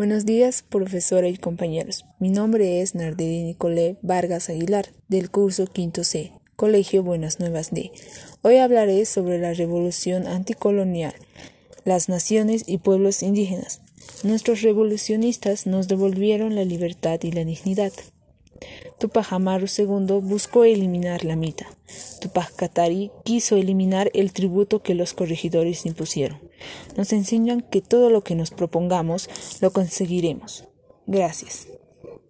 Buenos días, profesora y compañeros. Mi nombre es Nardini Nicolé Vargas Aguilar, del curso Quinto C, Colegio Buenas Nuevas D. Hoy hablaré sobre la revolución anticolonial, las naciones y pueblos indígenas. Nuestros revolucionistas nos devolvieron la libertad y la dignidad. Tupac Amaru II buscó eliminar la mita. Tupac Katari quiso eliminar el tributo que los corregidores impusieron. Nos enseñan que todo lo que nos propongamos lo conseguiremos. Gracias.